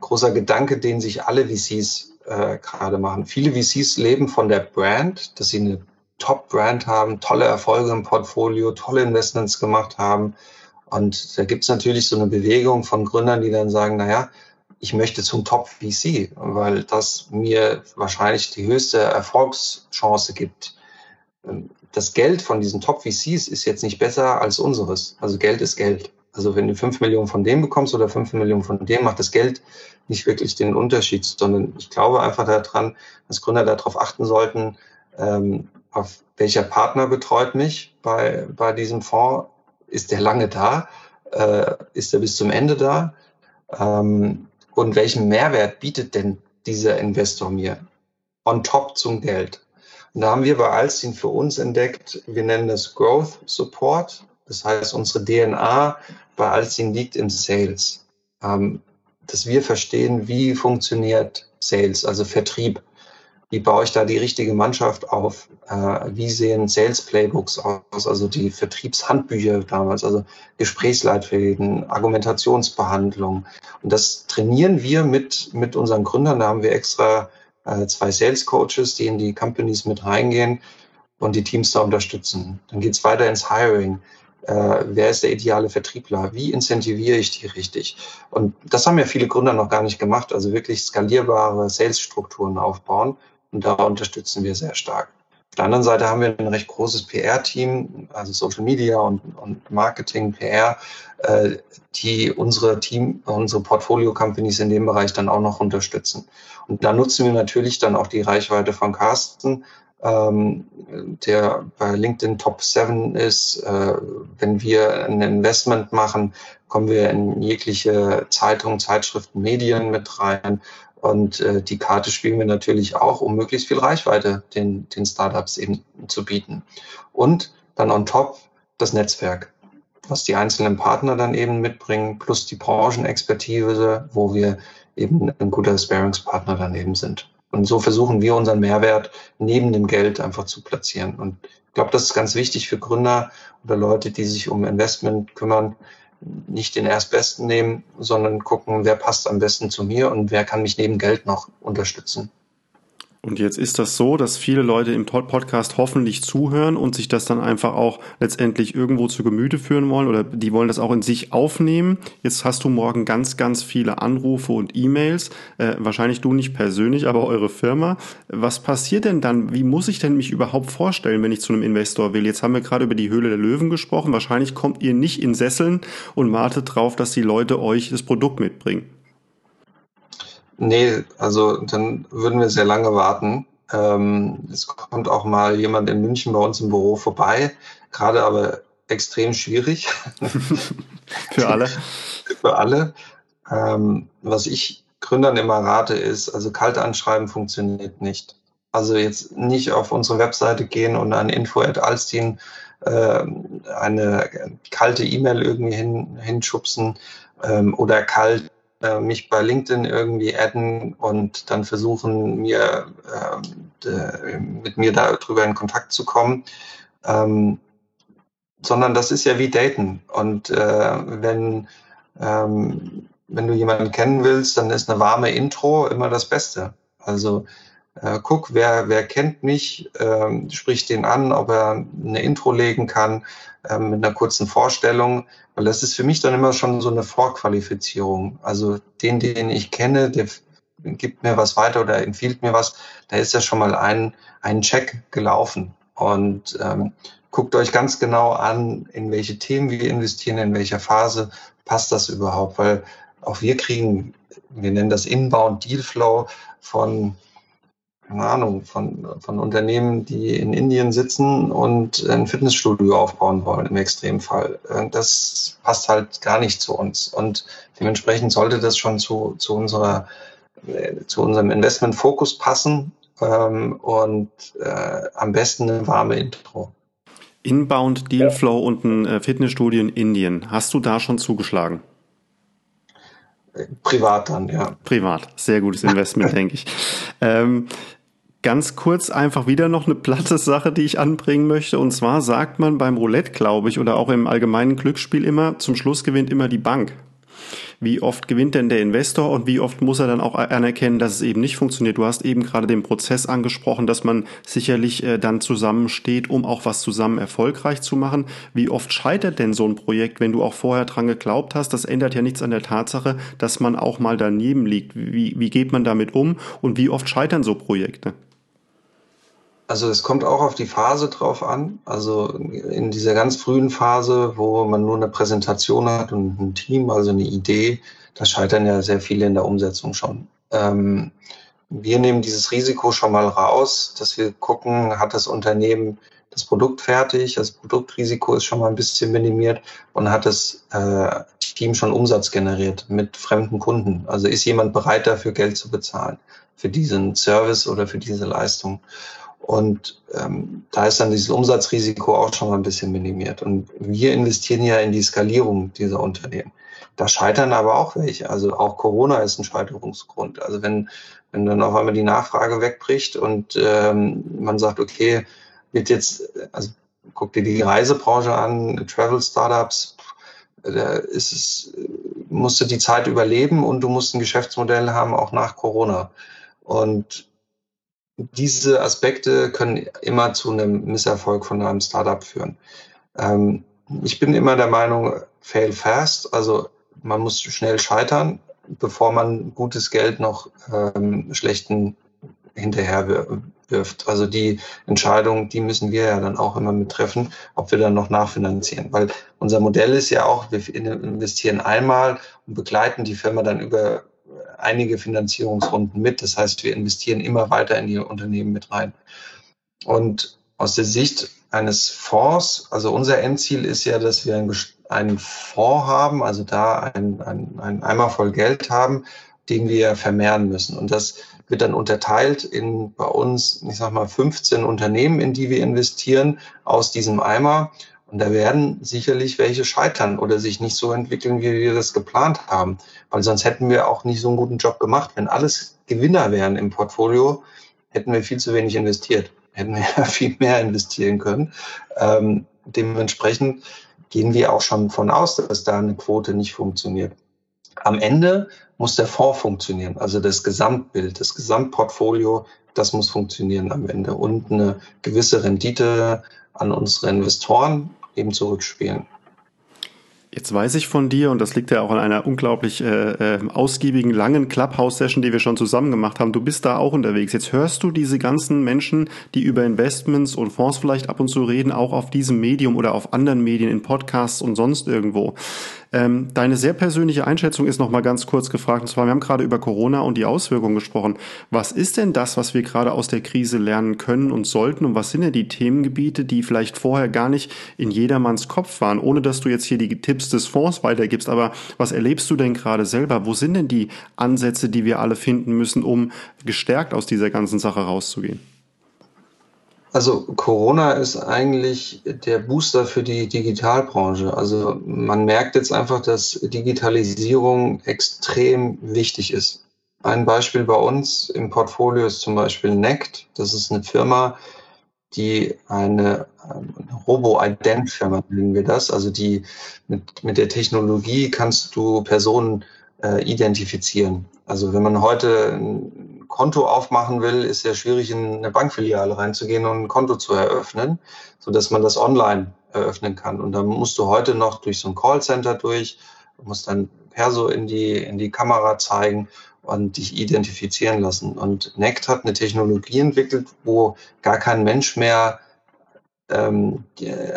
großer Gedanke, den sich alle VCs äh, gerade machen. Viele VCs leben von der Brand, dass sie eine Top-Brand haben, tolle Erfolge im Portfolio, tolle Investments gemacht haben. Und da gibt es natürlich so eine Bewegung von Gründern, die dann sagen, naja, ich möchte zum Top-VC, weil das mir wahrscheinlich die höchste Erfolgschance gibt das Geld von diesen Top-VCs ist jetzt nicht besser als unseres. Also Geld ist Geld. Also wenn du fünf Millionen von dem bekommst oder fünf Millionen von dem, macht das Geld nicht wirklich den Unterschied, sondern ich glaube einfach daran, dass Gründer darauf achten sollten, ähm, auf welcher Partner betreut mich bei, bei diesem Fonds. Ist der lange da? Äh, ist er bis zum Ende da? Ähm, und welchen Mehrwert bietet denn dieser Investor mir on top zum Geld? Und da haben wir bei Alstin für uns entdeckt, wir nennen das Growth Support. Das heißt, unsere DNA bei Alstin liegt im Sales. Ähm, dass wir verstehen, wie funktioniert Sales, also Vertrieb. Wie baue ich da die richtige Mannschaft auf? Äh, wie sehen Sales Playbooks aus, also die Vertriebshandbücher damals, also Gesprächsleitfäden, Argumentationsbehandlung. Und das trainieren wir mit, mit unseren Gründern. Da haben wir extra äh, zwei Sales Coaches, die in die Companies mit reingehen und die Teams da unterstützen. Dann geht es weiter ins Hiring. Äh, wer ist der ideale Vertriebler? Wie incentiviere ich die richtig? Und das haben ja viele Gründer noch gar nicht gemacht, also wirklich skalierbare Sales-Strukturen aufbauen. Und da unterstützen wir sehr stark. Auf der anderen Seite haben wir ein recht großes PR-Team, also Social Media und, und Marketing, PR, äh, die unsere Team, unsere Portfolio-Companies in dem Bereich dann auch noch unterstützen. Und da nutzen wir natürlich dann auch die Reichweite von Carsten, ähm, der bei LinkedIn Top 7 ist. Äh, wenn wir ein Investment machen, kommen wir in jegliche Zeitungen, Zeitschriften, Medien mit rein. Und äh, die Karte spielen wir natürlich auch, um möglichst viel Reichweite den, den Startups eben zu bieten. Und dann on top das Netzwerk, was die einzelnen Partner dann eben mitbringen, plus die Branchenexpertise, wo wir eben ein guter Sparingspartner daneben sind. Und so versuchen wir unseren Mehrwert neben dem Geld einfach zu platzieren. Und ich glaube, das ist ganz wichtig für Gründer oder Leute, die sich um Investment kümmern, nicht den Erstbesten nehmen, sondern gucken, wer passt am besten zu mir und wer kann mich neben Geld noch unterstützen. Und jetzt ist das so, dass viele Leute im Podcast hoffentlich zuhören und sich das dann einfach auch letztendlich irgendwo zu Gemüte führen wollen oder die wollen das auch in sich aufnehmen. Jetzt hast du morgen ganz, ganz viele Anrufe und E-Mails. Äh, wahrscheinlich du nicht persönlich, aber eure Firma. Was passiert denn dann? Wie muss ich denn mich überhaupt vorstellen, wenn ich zu einem Investor will? Jetzt haben wir gerade über die Höhle der Löwen gesprochen. Wahrscheinlich kommt ihr nicht in Sesseln und wartet drauf, dass die Leute euch das Produkt mitbringen. Nee, also dann würden wir sehr lange warten. Ähm, es kommt auch mal jemand in München bei uns im Büro vorbei, gerade aber extrem schwierig. Für alle. Für alle. Ähm, was ich Gründern immer rate, ist, also kalt anschreiben funktioniert nicht. Also jetzt nicht auf unsere Webseite gehen und an info at Alstin äh, eine kalte E-Mail irgendwie hin, hinschubsen ähm, oder kalt äh, mich bei LinkedIn irgendwie adden und dann versuchen, mir äh, mit mir darüber in Kontakt zu kommen. Ähm, sondern das ist ja wie Daten. Und äh, wenn, ähm, wenn du jemanden kennen willst, dann ist eine warme Intro immer das Beste. Also äh, guck, wer, wer kennt mich, äh, sprich den an, ob er eine Intro legen kann äh, mit einer kurzen Vorstellung, weil das ist für mich dann immer schon so eine Vorqualifizierung. Also den, den ich kenne, der gibt mir was weiter oder empfiehlt mir was, da ist ja schon mal ein, ein Check gelaufen. Und ähm, guckt euch ganz genau an, in welche Themen wir investieren, in welcher Phase passt das überhaupt, weil auch wir kriegen, wir nennen das Inbound Deal Flow von keine Ahnung, von, von Unternehmen, die in Indien sitzen und ein Fitnessstudio aufbauen wollen im Extremfall. Äh, das passt halt gar nicht zu uns. Und dementsprechend sollte das schon zu, zu unserer, äh, zu unserem Investmentfokus passen ähm, und äh, am besten eine warme Intro. Inbound Dealflow und ein Fitnessstudio in Indien. Hast du da schon zugeschlagen? Privat dann, ja. Privat. Sehr gutes Investment, denke ich. Ähm, Ganz kurz einfach wieder noch eine platte Sache, die ich anbringen möchte. Und zwar sagt man beim Roulette, glaube ich, oder auch im allgemeinen Glücksspiel immer, zum Schluss gewinnt immer die Bank. Wie oft gewinnt denn der Investor und wie oft muss er dann auch anerkennen, dass es eben nicht funktioniert? Du hast eben gerade den Prozess angesprochen, dass man sicherlich äh, dann zusammensteht, um auch was zusammen erfolgreich zu machen. Wie oft scheitert denn so ein Projekt, wenn du auch vorher dran geglaubt hast? Das ändert ja nichts an der Tatsache, dass man auch mal daneben liegt. Wie, wie geht man damit um und wie oft scheitern so Projekte? Also es kommt auch auf die Phase drauf an. Also in dieser ganz frühen Phase, wo man nur eine Präsentation hat und ein Team, also eine Idee, da scheitern ja sehr viele in der Umsetzung schon. Ähm, wir nehmen dieses Risiko schon mal raus, dass wir gucken, hat das Unternehmen das Produkt fertig, das Produktrisiko ist schon mal ein bisschen minimiert und hat das äh, Team schon Umsatz generiert mit fremden Kunden. Also ist jemand bereit dafür Geld zu bezahlen für diesen Service oder für diese Leistung. Und ähm, da ist dann dieses Umsatzrisiko auch schon mal ein bisschen minimiert. Und wir investieren ja in die Skalierung dieser Unternehmen. Da scheitern aber auch welche. Also auch Corona ist ein Scheiterungsgrund. Also wenn, wenn dann auf einmal die Nachfrage wegbricht und ähm, man sagt, okay, wird jetzt, also guck dir die Reisebranche an, Travel Startups, da ist es, musst du die Zeit überleben und du musst ein Geschäftsmodell haben, auch nach Corona. Und diese Aspekte können immer zu einem Misserfolg von einem Startup führen. Ähm, ich bin immer der Meinung, fail fast, also man muss schnell scheitern, bevor man gutes Geld noch ähm, schlechten hinterher wirft. Also die Entscheidung, die müssen wir ja dann auch immer mit treffen, ob wir dann noch nachfinanzieren. Weil unser Modell ist ja auch, wir investieren einmal und begleiten die Firma dann über einige Finanzierungsrunden mit. Das heißt, wir investieren immer weiter in die Unternehmen mit rein. Und aus der Sicht eines Fonds, also unser Endziel ist ja, dass wir einen Fonds haben, also da ein, ein, ein Eimer voll Geld haben, den wir vermehren müssen. Und das wird dann unterteilt in bei uns, ich sag mal, 15 Unternehmen, in die wir investieren aus diesem Eimer. Und da werden sicherlich welche scheitern oder sich nicht so entwickeln, wie wir das geplant haben. Weil sonst hätten wir auch nicht so einen guten Job gemacht. Wenn alles Gewinner wären im Portfolio, hätten wir viel zu wenig investiert. Hätten wir viel mehr investieren können. Ähm, dementsprechend gehen wir auch schon von aus, dass da eine Quote nicht funktioniert. Am Ende muss der Fonds funktionieren, also das Gesamtbild, das Gesamtportfolio, das muss funktionieren am Ende und eine gewisse Rendite an unsere Investoren eben zurückspielen. Jetzt weiß ich von dir, und das liegt ja auch an einer unglaublich äh, äh, ausgiebigen, langen Clubhouse-Session, die wir schon zusammen gemacht haben. Du bist da auch unterwegs. Jetzt hörst du diese ganzen Menschen, die über Investments und Fonds vielleicht ab und zu reden, auch auf diesem Medium oder auf anderen Medien, in Podcasts und sonst irgendwo. Ähm, deine sehr persönliche Einschätzung ist noch mal ganz kurz gefragt. Und zwar, wir haben gerade über Corona und die Auswirkungen gesprochen. Was ist denn das, was wir gerade aus der Krise lernen können und sollten? Und was sind denn die Themengebiete, die vielleicht vorher gar nicht in jedermanns Kopf waren? Ohne dass du jetzt hier die Tipps des Fonds weitergibst. Aber was erlebst du denn gerade selber? Wo sind denn die Ansätze, die wir alle finden müssen, um gestärkt aus dieser ganzen Sache rauszugehen? Also Corona ist eigentlich der Booster für die Digitalbranche. Also man merkt jetzt einfach, dass Digitalisierung extrem wichtig ist. Ein Beispiel bei uns im Portfolio ist zum Beispiel Nect. Das ist eine Firma, die eine, eine Robo-Ident-Firma nennen wir das. Also die mit, mit der Technologie kannst du Personen äh, identifizieren. Also wenn man heute Konto aufmachen will, ist ja schwierig, in eine Bankfiliale reinzugehen und ein Konto zu eröffnen, so dass man das online eröffnen kann. Und dann musst du heute noch durch so ein Callcenter durch, musst dann Perso in die, in die Kamera zeigen und dich identifizieren lassen. Und Nect hat eine Technologie entwickelt, wo gar kein Mensch mehr ähm,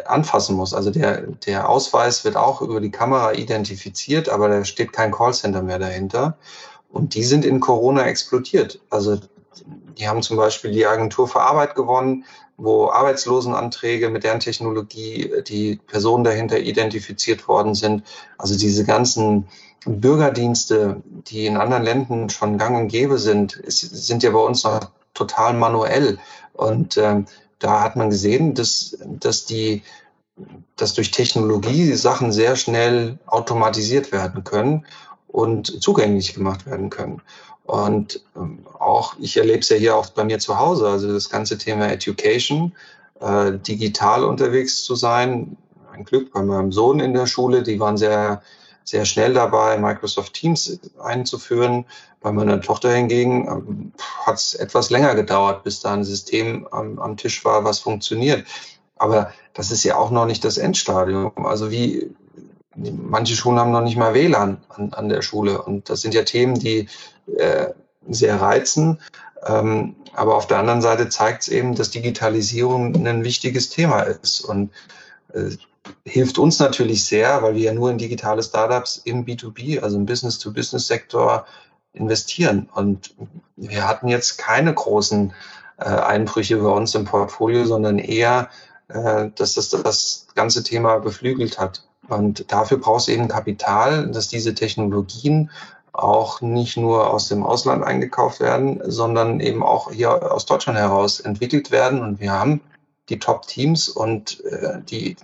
anfassen muss. Also der, der Ausweis wird auch über die Kamera identifiziert, aber da steht kein Callcenter mehr dahinter. Und die sind in Corona explodiert. Also die haben zum Beispiel die Agentur für Arbeit gewonnen, wo Arbeitslosenanträge mit deren Technologie die Personen dahinter identifiziert worden sind. Also diese ganzen Bürgerdienste, die in anderen Ländern schon gang und gäbe sind, sind ja bei uns noch total manuell. Und ähm, da hat man gesehen, dass, dass die dass durch Technologie Sachen sehr schnell automatisiert werden können und zugänglich gemacht werden können. Und ähm, auch, ich erlebe es ja hier auch bei mir zu Hause, also das ganze Thema Education, äh, digital unterwegs zu sein. Ein Glück bei meinem Sohn in der Schule, die waren sehr, sehr schnell dabei, Microsoft Teams einzuführen. Bei meiner Tochter hingegen ähm, hat es etwas länger gedauert, bis da ein System am, am Tisch war, was funktioniert. Aber das ist ja auch noch nicht das Endstadium. Also wie, manche Schulen haben noch nicht mal WLAN an, an der Schule. Und das sind ja Themen, die äh, sehr reizen. Ähm, aber auf der anderen Seite zeigt es eben, dass Digitalisierung ein wichtiges Thema ist und äh, hilft uns natürlich sehr, weil wir ja nur in digitale Startups im B2B, also im Business-to-Business-Sektor investieren. Und wir hatten jetzt keine großen äh, Einbrüche bei uns im Portfolio, sondern eher, äh, dass das das ganze Thema beflügelt hat. Und dafür brauchst du eben Kapital, dass diese Technologien auch nicht nur aus dem Ausland eingekauft werden, sondern eben auch hier aus Deutschland heraus entwickelt werden. Und wir haben die Top-Teams und äh, die,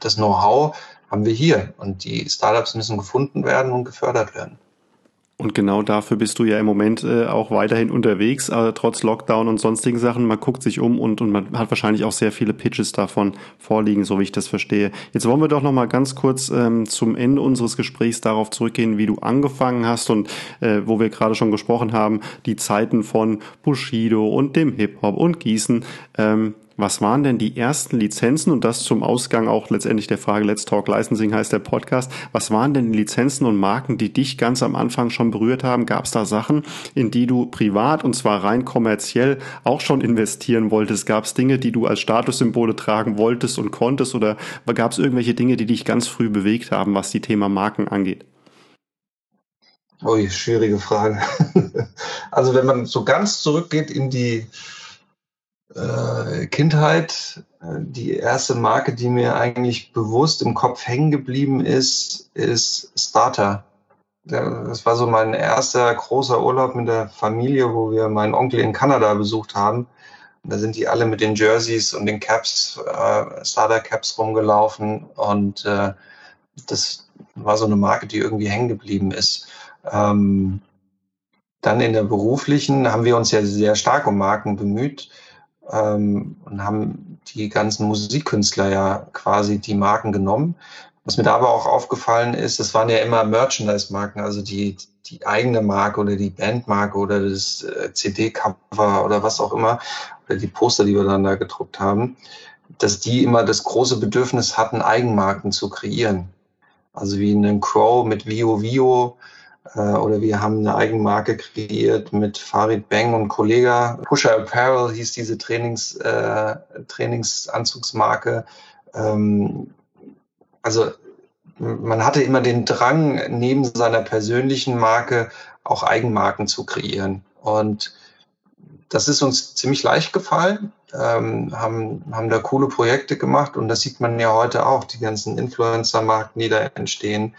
das Know-how haben wir hier. Und die Startups müssen gefunden werden und gefördert werden. Und genau dafür bist du ja im Moment äh, auch weiterhin unterwegs, äh, trotz Lockdown und sonstigen Sachen. Man guckt sich um und, und man hat wahrscheinlich auch sehr viele Pitches davon vorliegen, so wie ich das verstehe. Jetzt wollen wir doch noch mal ganz kurz ähm, zum Ende unseres Gesprächs darauf zurückgehen, wie du angefangen hast und äh, wo wir gerade schon gesprochen haben, die Zeiten von Bushido und dem Hip-Hop und Gießen. Ähm, was waren denn die ersten Lizenzen und das zum Ausgang auch letztendlich der Frage Let's Talk Licensing heißt der Podcast. Was waren denn die Lizenzen und Marken, die dich ganz am Anfang schon berührt haben? Gab es da Sachen, in die du privat und zwar rein kommerziell auch schon investieren wolltest? Gab es Dinge, die du als Statussymbole tragen wolltest und konntest oder gab es irgendwelche Dinge, die dich ganz früh bewegt haben, was die Thema Marken angeht? Ui, schwierige Frage. also wenn man so ganz zurückgeht in die äh, Kindheit. Äh, die erste Marke, die mir eigentlich bewusst im Kopf hängen geblieben ist, ist Starter. Das war so mein erster großer Urlaub mit der Familie, wo wir meinen Onkel in Kanada besucht haben. da sind die alle mit den Jerseys und den Caps, äh, Starter Caps rumgelaufen. Und äh, das war so eine Marke, die irgendwie hängen geblieben ist. Ähm, dann in der beruflichen haben wir uns ja sehr stark um Marken bemüht ähm, und haben die ganzen Musikkünstler ja quasi die Marken genommen. Was mir da aber auch aufgefallen ist, es waren ja immer Merchandise-Marken, also die, die eigene Marke oder die Bandmarke oder das äh, CD-Cover oder was auch immer, oder die Poster, die wir dann da gedruckt haben, dass die immer das große Bedürfnis hatten, Eigenmarken zu kreieren. Also wie einen Crow mit Vio Vio oder wir haben eine Eigenmarke kreiert mit Farid Bang und Kollega. Pusher Apparel hieß diese Trainings, äh, Trainingsanzugsmarke. Ähm, also man hatte immer den Drang, neben seiner persönlichen Marke auch Eigenmarken zu kreieren. Und das ist uns ziemlich leicht gefallen, ähm, haben, haben da coole Projekte gemacht und das sieht man ja heute auch, die ganzen Influencer-Marken, die da entstehen.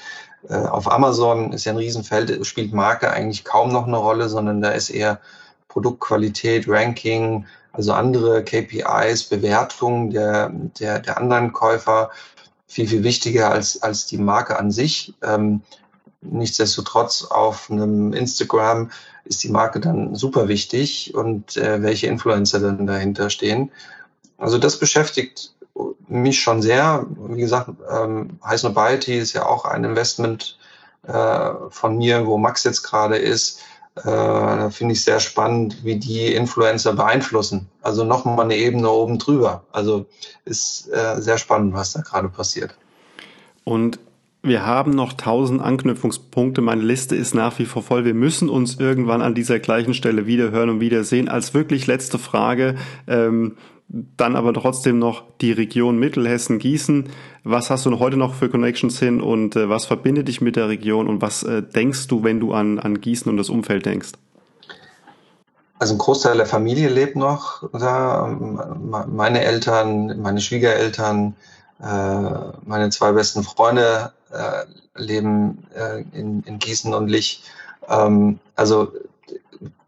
Äh, auf Amazon ist ja ein Riesenfeld, spielt Marke eigentlich kaum noch eine Rolle, sondern da ist eher Produktqualität, Ranking, also andere KPIs, Bewertung der, der, der anderen Käufer viel, viel wichtiger als, als die Marke an sich. Ähm, nichtsdestotrotz auf einem Instagram ist die Marke dann super wichtig und äh, welche Influencer dann dahinter stehen. Also das beschäftigt mich schon sehr. Wie gesagt, ähm, High Nobiety ist ja auch ein Investment äh, von mir, wo Max jetzt gerade ist. Äh, da finde ich sehr spannend, wie die Influencer beeinflussen. Also nochmal eine Ebene oben drüber. Also ist äh, sehr spannend, was da gerade passiert. Und wir haben noch tausend Anknüpfungspunkte. Meine Liste ist nach wie vor voll. Wir müssen uns irgendwann an dieser gleichen Stelle wieder hören und wiedersehen. Als wirklich letzte Frage, ähm, dann aber trotzdem noch die Region Mittelhessen, Gießen. Was hast du heute noch für Connections hin und äh, was verbindet dich mit der Region und was äh, denkst du, wenn du an, an Gießen und das Umfeld denkst? Also ein Großteil der Familie lebt noch da. Meine Eltern, meine Schwiegereltern, äh, meine zwei besten Freunde äh, leben äh, in, Gießen und Lich. Ähm, also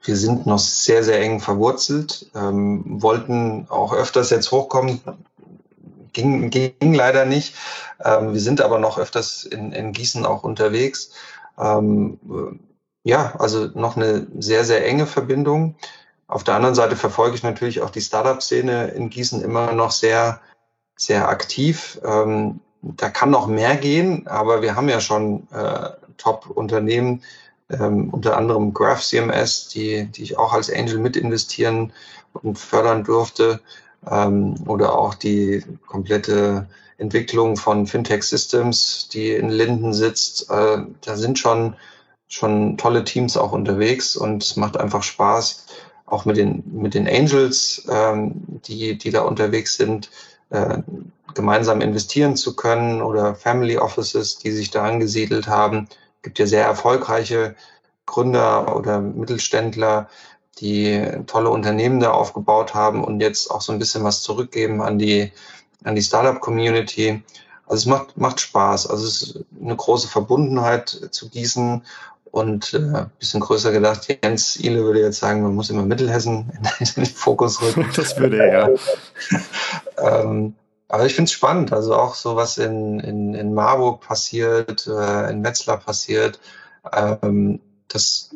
wir sind noch sehr, sehr eng verwurzelt, ähm, wollten auch öfters jetzt hochkommen, ging, ging leider nicht. Ähm, wir sind aber noch öfters in, in Gießen auch unterwegs. Ähm, ja, also noch eine sehr, sehr enge Verbindung. Auf der anderen Seite verfolge ich natürlich auch die Startup-Szene in Gießen immer noch sehr sehr aktiv. Ähm, da kann noch mehr gehen, aber wir haben ja schon äh, Top-Unternehmen, ähm, unter anderem Graph CMS, die, die ich auch als Angel mit investieren und fördern durfte, ähm, oder auch die komplette Entwicklung von Fintech Systems, die in Linden sitzt. Äh, da sind schon, schon tolle Teams auch unterwegs und es macht einfach Spaß, auch mit den, mit den Angels, ähm, die, die da unterwegs sind, äh, gemeinsam investieren zu können oder Family Offices, die sich da angesiedelt haben. Es gibt ja sehr erfolgreiche Gründer oder Mittelständler, die tolle Unternehmen da aufgebaut haben und jetzt auch so ein bisschen was zurückgeben an die, an die Startup-Community. Also es macht, macht Spaß. Also es ist eine große Verbundenheit zu Gießen und äh, bisschen größer gedacht, Jens Ile würde jetzt sagen, man muss immer Mittelhessen in den Fokus rücken. Das würde er, ja. ähm, aber ich finde es spannend, also auch so was in, in, in Marburg passiert, äh, in Metzler passiert. Ähm, das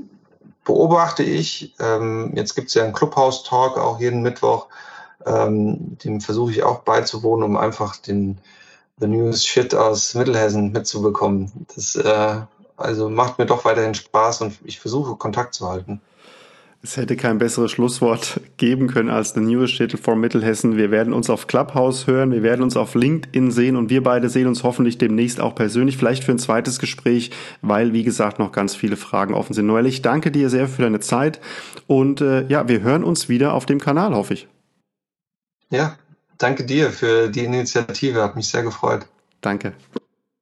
beobachte ich. Ähm, jetzt gibt es ja einen Clubhouse-Talk auch jeden Mittwoch. Ähm, dem versuche ich auch beizuwohnen, um einfach den The News Shit aus Mittelhessen mitzubekommen. Das äh, also macht mir doch weiterhin Spaß und ich versuche Kontakt zu halten. Es hätte kein besseres Schlusswort geben können als The Newest Shittle for Mittelhessen. Wir werden uns auf Clubhouse hören, wir werden uns auf LinkedIn sehen und wir beide sehen uns hoffentlich demnächst auch persönlich, vielleicht für ein zweites Gespräch, weil, wie gesagt, noch ganz viele Fragen offen sind. Noel, ich danke dir sehr für deine Zeit und äh, ja, wir hören uns wieder auf dem Kanal, hoffe ich. Ja, danke dir für die Initiative, hat mich sehr gefreut. Danke.